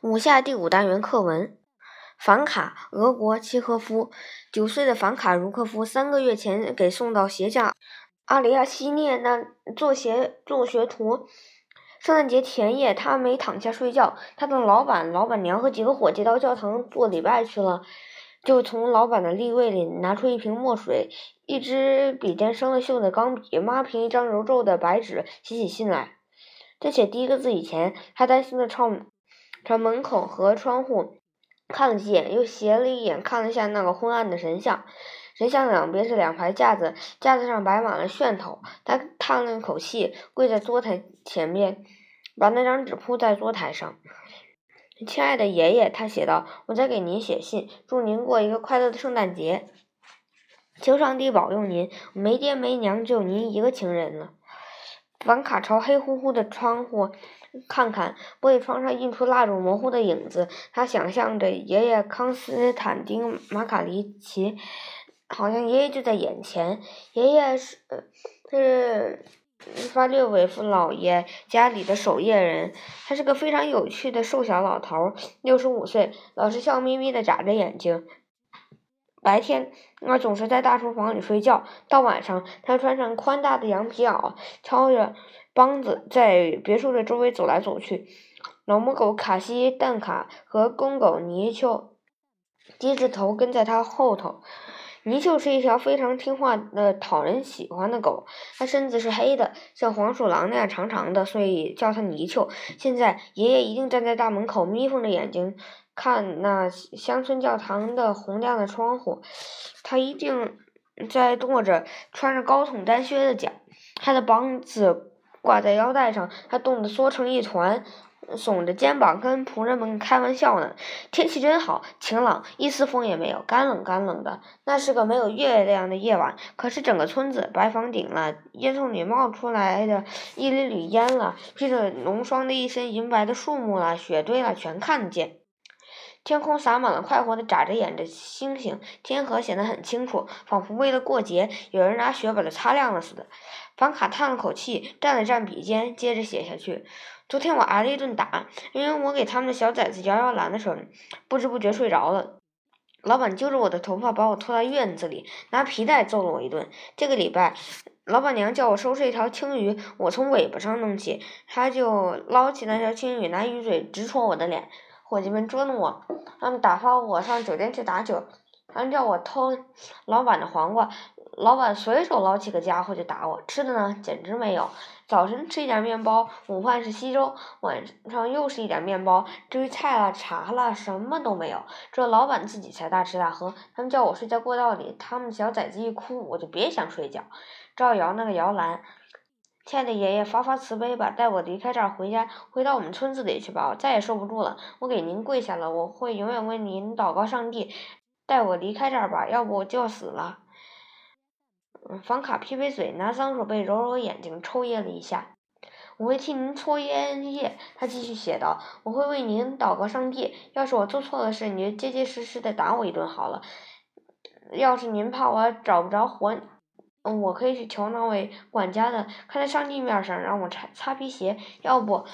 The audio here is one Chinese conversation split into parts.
五下第五单元课文：凡卡，俄国契诃夫。九岁的凡卡茹科夫三个月前给送到鞋匠阿里亚西涅那做鞋做学徒。圣诞节前夜，他没躺下睡觉，他的老板、老板娘和几个伙计到教堂做礼拜去了，就从老板的立柜里拿出一瓶墨水、一支笔尖生了锈的钢笔、抹平一张揉皱的白纸，写起信来。在写第一个字以前，他担心的朝。朝门口和窗户看了几眼，又斜了一眼看了下那个昏暗的神像。神像两边是两排架子，架子上摆满了噱头。他叹了一口气，跪在桌台前面，把那张纸铺在桌台上。亲爱的爷爷，他写道：“我在给您写信，祝您过一个快乐的圣诞节。求上帝保佑您，没爹没娘，只有您一个情人了。”凡卡朝黑乎乎的窗户看看，玻璃窗上映出蜡烛模糊的影子。他想象着爷爷康斯坦丁马卡里奇，好像爷爷就在眼前。爷爷是是法略维夫老爷家里的守夜人，他是个非常有趣的瘦小老头，六十五岁，老是笑眯眯的眨着眼睛。白天，他总是在大厨房里睡觉。到晚上，他穿上宽大的羊皮袄，敲着梆子，在别墅的周围走来走去。老母狗卡西蛋卡和公狗泥鳅低着头跟在他后头。泥鳅是一条非常听话的、讨人喜欢的狗。它身子是黑的，像黄鼠狼那样长长的，所以叫它泥鳅。现在，爷爷一定站在大门口，眯缝着眼睛。看那乡村教堂的红亮的窗户，他一定在跺着穿着高筒单靴的脚，他的膀子挂在腰带上，他冻得缩成一团，耸着肩膀跟仆人们开玩笑呢。天气真好，晴朗，一丝风也没有，干冷干冷的。那是个没有月亮的夜晚，可是整个村子，白房顶了，烟囱里冒出来的一缕缕烟了，披着浓霜的一身银白的树木了，雪堆了，全看得见。天空洒满了快活的眨着眼的星星，天河显得很清楚，仿佛为了过节，有人拿雪把它擦亮了似的。凡卡叹了口气，蘸了蘸笔尖，接着写下去。昨天我挨了一顿打，因为我给他们的小崽子摇摇篮的时候，不知不觉睡着了。老板揪着我的头发，把我拖到院子里，拿皮带揍了我一顿。这个礼拜，老板娘叫我收拾一条青鱼，我从尾巴上弄起，他就捞起那条青鱼，拿鱼嘴直戳我的脸。伙计们捉弄我，他们打发我上酒店去打酒，他们叫我偷老板的黄瓜，老板随手捞起个家伙就打我，吃的呢简直没有。早晨吃一点面包，午饭是稀粥，晚上又是一点面包，至于菜啦茶啦什么都没有。这老板自己才大吃大喝，他们叫我睡在过道里，他们小崽子一哭我就别想睡觉，照摇那个摇篮。亲爱的爷爷，发发慈悲吧，带我离开这儿，回家，回到我们村子里去吧，我再也受不住了，我给您跪下了，我会永远为您祷告上帝，带我离开这儿吧，要不我就要死了。房卡撇撇嘴，拿脏手背揉揉眼睛，抽噎了一下。我会替您搓烟叶，他继续写道，我会为您祷告上帝，要是我做错了事，你就结结实实的打我一顿好了。要是您怕我找不着活。嗯我可以去求那位管家的，看在上帝面上让我擦擦皮鞋，要不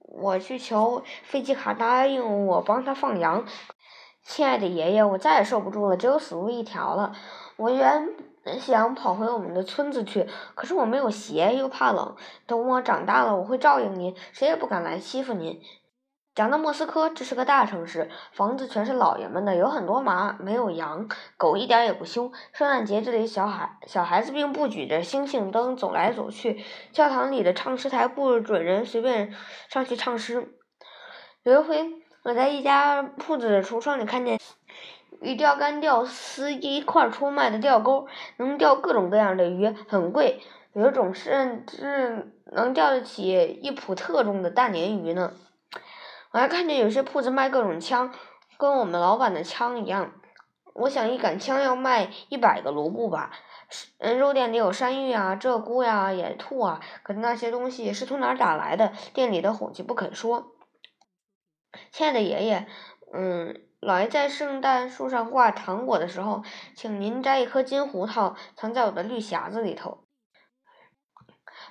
我去求飞机卡答应我帮他放羊。亲爱的爷爷，我再也受不住了，只有死路一条了。我原想跑回我们的村子去，可是我没有鞋，又怕冷。等我长大了，我会照应您，谁也不敢来欺负您。讲到莫斯科，这是个大城市，房子全是老爷们的，有很多马，没有羊，狗一点也不凶。圣诞节这里，小孩小孩子并不举着星星灯走来走去。教堂里的唱诗台不准人随便上去唱诗。有一回，我在一家铺子的橱窗里看见与钓竿钓丝一块出卖的钓钩，能钓各种各样的鱼，很贵。有一种甚至能钓得起一普特重的大鲶鱼呢。我还看见有些铺子卖各种枪，跟我们老板的枪一样。我想一杆枪要卖一百个卢布吧。嗯，肉店里有山芋啊、鹧鸪呀、野兔啊，可是那些东西是从哪打来的？店里的伙计不肯说。亲爱的爷爷，嗯，老爷在圣诞树上挂糖果的时候，请您摘一颗金胡桃，藏在我的绿匣子里头。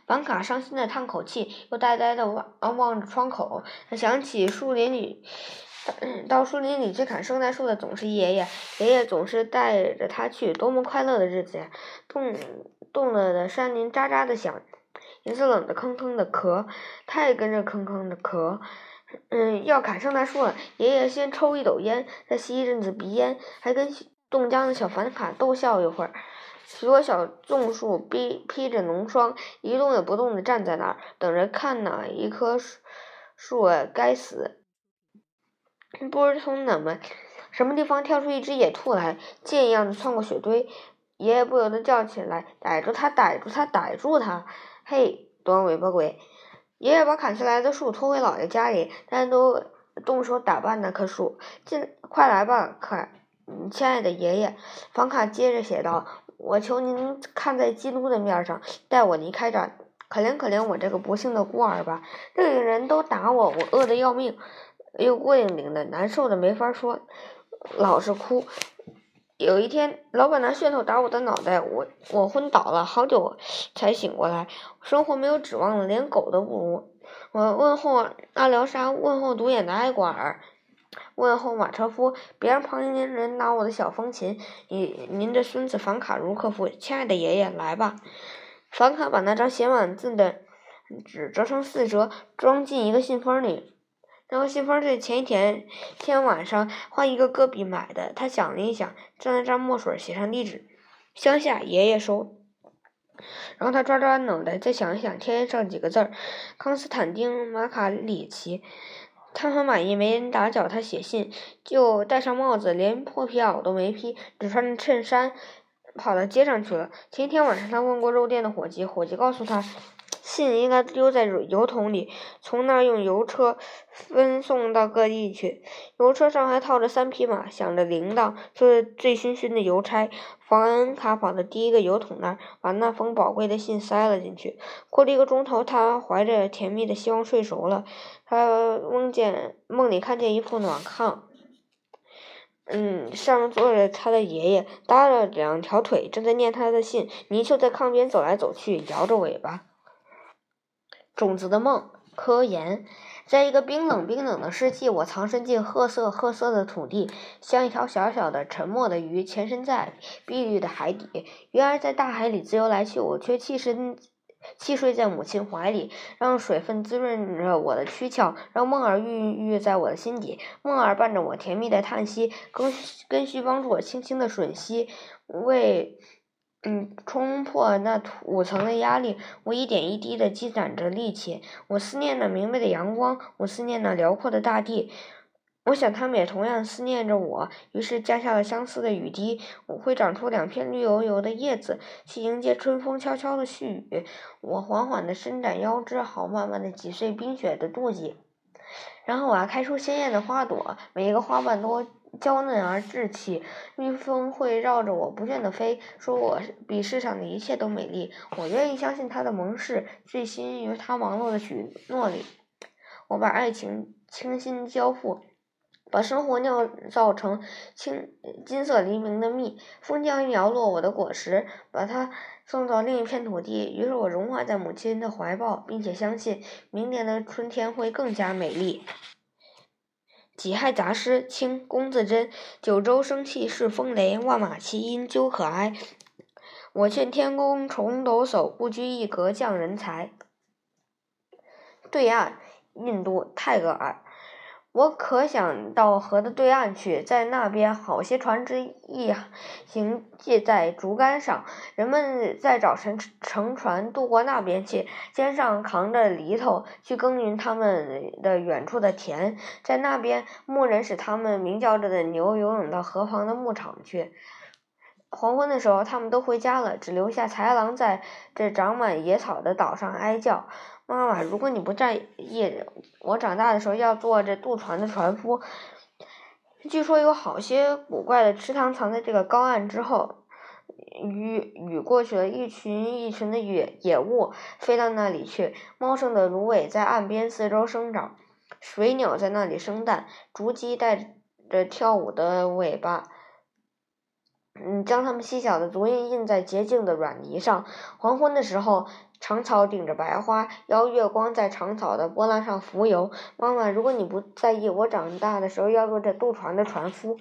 房卡伤心的叹口气，又呆呆的望望着窗口。他想起树林里，到树林里去砍圣诞树的总是爷爷，爷爷总是带着他去，多么快乐的日子呀！冻冻了的山林喳喳的响，银色冷的吭吭的咳，他也跟着吭吭的咳。嗯，要砍圣诞树了。爷爷先抽一斗烟，再吸一阵子鼻烟，还跟冻僵的小凡卡逗笑一会儿。许多小棕树披披着浓霜，一动也不动地站在那儿，等着看哪一棵树树该死。不知从哪么什么地方跳出一只野兔来，箭一样的窜过雪堆。爷爷不由得叫起来：“逮住他！逮住他！逮住他！”嘿，短尾巴鬼！爷爷把砍下来的树拖回姥爷家里，大家都动手打扮那棵树。进，快来吧，可亲爱的爷爷。房卡接着写道：“我求您看在基督的面上，带我离开这儿。可怜可怜我这个不幸的孤儿吧！这里的人都打我，我饿得要命，又孤零零的，难受的没法说，老是哭。”有一天，老板拿楦头打我的脑袋，我我昏倒了好久才醒过来。生活没有指望了，连狗都不如。我问候阿廖沙，问候独眼的埃瓜尔，问候马车夫。别让旁边人拿我的小风琴。您您的孙子房卡茹科夫，亲爱的爷爷，来吧。房卡把那张写满字的纸折成四折，装进一个信封里。然后信封是前一天天晚上换一个戈壁买的。他想了一想，蘸了蘸墨水，写上地址：乡下爷爷收。然后他抓抓脑袋，再想一想，添上几个字儿：康斯坦丁·马卡里奇。他很满意，没人打搅他写信，就戴上帽子，连破皮袄都没披，只穿着衬衫，跑到街上去了。前一天晚上，他问过肉店的伙计，伙计告诉他。信应该丢在油桶里，从那儿用油车分送到各地去。油车上还套着三匹马，响着铃铛，做着醉醺醺的邮差。房卡跑到第一个油桶那儿，把那封宝贵的信塞了进去。过了一个钟头，他怀着甜蜜的希望睡熟了。他梦见梦里看见一副暖炕，嗯，上面坐着他的爷爷，搭了两条腿，正在念他的信。泥鳅在炕边走来走去，摇着尾巴。种子的梦，科研，在一个冰冷冰冷的世纪，我藏身进褐色褐色的土地，像一条小小的沉默的鱼，潜身在碧绿的海底。鱼儿在大海里自由来去，我却栖身栖睡在母亲怀里，让水分滋润着我的躯壳，让梦儿孕育在我的心底。梦儿伴着我甜蜜的叹息，根根须帮助我轻轻的吮吸，为。嗯，冲破那土层的压力，我一点一滴的积攒着力气。我思念那明媚的阳光，我思念那辽阔的大地。我想他们也同样思念着我，于是降下了相似的雨滴。我会长出两片绿油油的叶子，去迎接春风悄悄的絮语。我缓缓的伸展腰肢，好慢慢的挤碎冰雪的妒忌。然后我要开出鲜艳的花朵，每一个花瓣都。娇嫩而稚气，蜜蜂会绕着我不倦地飞，说我比世上的一切都美丽。我愿意相信他的盟誓，醉心于他忙碌的许诺里。我把爱情倾心交付，把生活酿造成青金色黎明的蜜。风将摇落我的果实，把它送到另一片土地。于是我融化在母亲的怀抱，并且相信明年的春天会更加美丽。己亥杂诗，清龚自珍。九州生气恃风雷，万马齐喑究可哀。我劝天公重抖擞，不拘一格降人才。对岸，印度泰戈尔。我可想到河的对岸去，在那边好些船只一行系在竹竿上，人们在早晨乘船渡过那边去，肩上扛着犁头去耕耘他们的远处的田，在那边牧人使他们鸣叫着的牛游泳到河旁的牧场去。黄昏的时候，他们都回家了，只留下豺狼在这长满野草的岛上哀叫。妈妈，如果你不在意，我长大的时候要做这渡船的船夫。据说有好些古怪的池塘藏在这个高岸之后。雨雨过去了，一群一群的野野物飞到那里去。茂盛的芦苇在岸边四周生长，水鸟在那里生蛋，竹鸡带着跳舞的尾巴。嗯，将它们细小的足印印在洁净的软泥上。黄昏的时候，长草顶着白花，邀月光在长草的波浪上浮游。妈妈，如果你不在意，我长大的时候要做这渡船的船夫。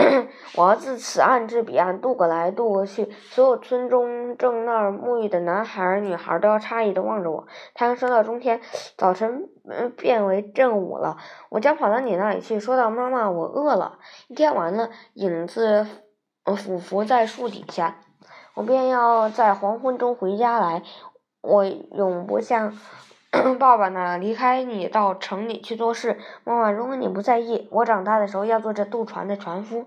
我要自此岸至彼岸渡过来渡过去，所有村中正那儿沐浴的男孩儿、女孩儿都要诧异的望着我。太阳升到中天，早晨嗯变为正午了。我将跑到你那里去，说道：“妈妈，我饿了。”一天完了，影子俯伏在树底下，我便要在黄昏中回家来。我永不像。爸爸呢？离开你到城里去做事。妈妈，如果你不在意，我长大的时候要做这渡船的船夫。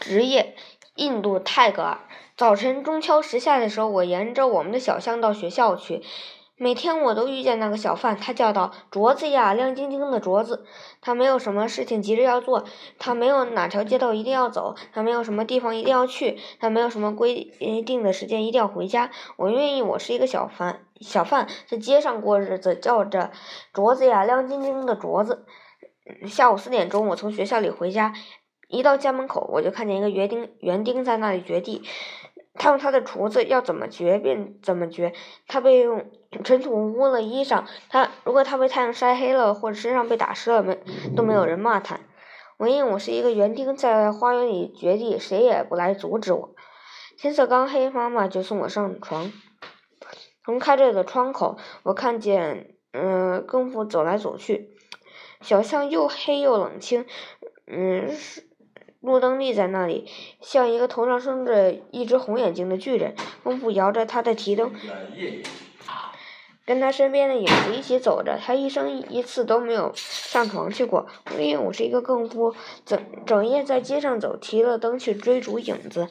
职业：印度泰戈尔。早晨钟敲时下的时候，我沿着我们的小巷到学校去。每天我都遇见那个小贩，他叫道：“镯子呀，亮晶晶的镯子。”他没有什么事情急着要做，他没有哪条街道一定要走，他没有什么地方一定要去，他没有什么规定的时间一定要回家。我愿意，我是一个小贩，小贩在街上过日子，叫着镯子呀，亮晶晶的镯子。下午四点钟，我从学校里回家，一到家门口，我就看见一个园丁，园丁在那里掘地。他用他的锄子要怎么掘便怎么掘，他被用尘土污了衣裳，他如果他被太阳晒黑了或者身上被打湿了，没都没有人骂他。我因为我是一个园丁，在花园里掘地，谁也不来阻止我。天色刚黑，妈妈就送我上床。从开着的窗口，我看见嗯更夫走来走去，小巷又黑又冷清，嗯是。路灯立在那里，像一个头上生着一只红眼睛的巨人。功夫摇着他的提灯，跟他身边的影子一起走着。他一生一次都没有上床去过，因为我是一个更夫，整整夜在街上走，提了灯去追逐影子。